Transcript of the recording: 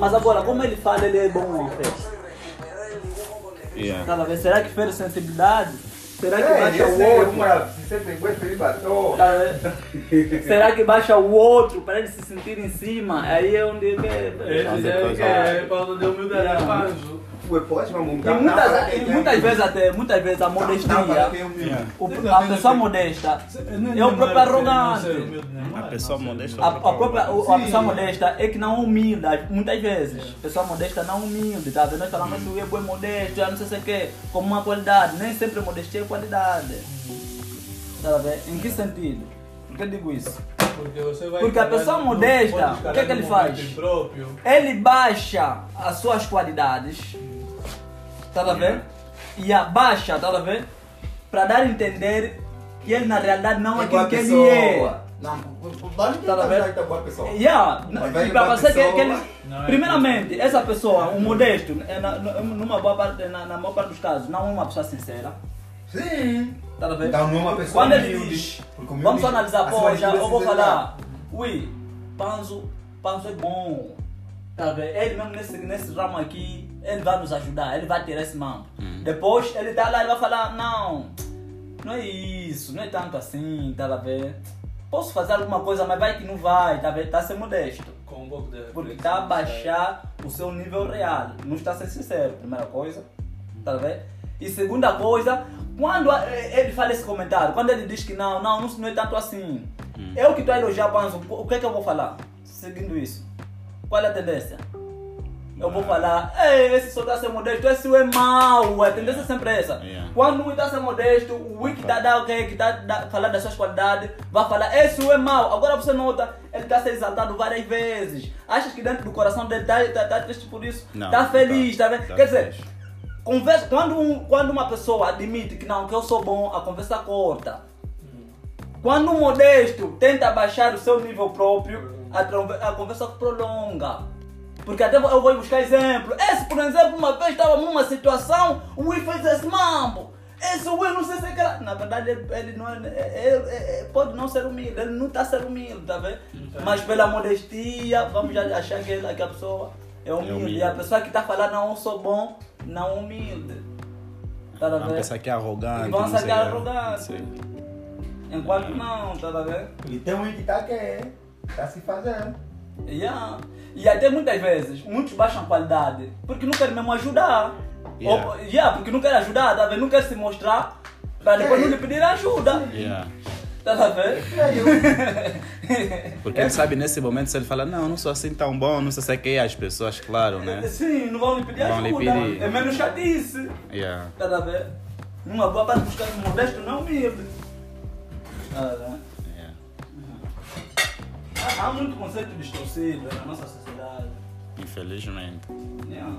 Mas agora, como ele fala, ele é bom em festa. Yeah. Tá? Será que fere sensibilidade? Será que É, baixa o é outro? uma. Será que baixa o outro para ele se sentir em cima? Aí é onde ele Ele Fazer dizer coisa que é falta de humildade é panjo. Mas E muitas, e muitas vezes até, mutas vezes a modestia, o- a pessoa modesta é o próprio arrogante. A pessoa modesta. A, a própria o- a pessoa modesta é que não é humilde, muitas vezes. A pessoa modesta não é humilde, tá vendo? Nós falamos que é bom modesto, já não sei se é que, como uma qualidade. Nem sempre modestia é qualidade. Tá vendo? Em que sentido? Por que eu digo isso? Porque, você vai Porque a pessoa no- modesta, o que é que ele faz? momento Próprio. Ele baixa as suas qualidades, tá a ver? E abaixa, tá a ver? Pra dar a entender que ele na realidade não é aquilo que ele é. Não, vale Tá a ver? que é boa pessoa. Yeah. Mas vai E pra uma você que, que ele. Não é Primeiramente, essa pessoa, um modesto, é na, na- numa boa parte, na, na maior parte dos casos, não é uma pessoa sincera. Sim. Tá a ver? Então não é uma pessoa Quando ele diz, vamos só analisar, tudo é eu vou falar, ui, Panzo, Panzo é bom, tá vendo? Ele mesmo nesse, nesse ramo aqui, ele vai nos ajudar, ele vai tirar esse mambo. Depois ele tá lá, ele vai falar, não, não é isso, não é tanto assim, tá vendo? Posso fazer alguma coisa, mas vai que não vai, tá vendo? Tá a ser modesto. Com um pouco de Porque está a baixar o seu nível real. Não está a ser sincero, primeira coisa. Tá vendo? E segunda coisa, quando a- ele fala esse comentário, quando ele diz que não, não, não, não é tanto assim. Eu que estou a elogiar Panzo, o que é que eu vou falar? Seguindo isso. Qual é a tendência? Eu vou falar, ei, esse só está a ser modesto, esse é mau, a tendência é sempre essa. Yeah. Quando um está a ser modesto, o que está a dar, ok, que está a falar das suas qualidades, vai falar, esse é mau. Agora você nota, ele está a ser exaltado várias vezes. Achas que dentro do coração dele está tá, tá triste por isso? Está feliz, tá- tá vendo? tá Quer dizer. Conversa, quando, um- quando uma pessoa admite que não, que eu sou bom, a conversa corta. Quando um modesto tenta baixar o seu nível próprio, a, a conversa prolonga. Porque até eu vou buscar exemplo. Esse, por exemplo, uma vez estava numa situação, o Wii fez esse mambo. Esse Wii não sei se é que era. Na verdade, ele, ele não é, ele- ele- pode não ser humilde, ele não está sendo humilde, tá vendo? Mas pela modestia, vamos já achar que, que a pessoa é humilde. humilde. E a pessoa que está falando, não, eu sou bom, não é humilde. Tá Uma vendo? pessoa que é arrogante. E vão sacar o quê. arrogante. Enquanto não, tá vendo? E tem um que tá que é. Tá se fazendo. Yeah. E até muitas vezes, muitos baixam qualidade porque não querem mesmo ajudar. Yeah. Ou, yeah, porque não querem ajudar, tá vendo? Não querem se mostrar para depois É. não lhe pedir ajuda. Yeah. Tá vendo? Porque ele sabe nesse momento se ele fala, não, não sou assim tão bom, não sei se é que é as pessoas, claro, né? Sim, não vão lhe pedir Vão lhe ajuda. pedir. É menos chatice. Yeah. Tá vendo? Numa boa parte buscar um modesto não humilde. Tá vendo? Yeah. Há, há muito conceito distorcido na nossa sociedade. Infelizmente. Yeah.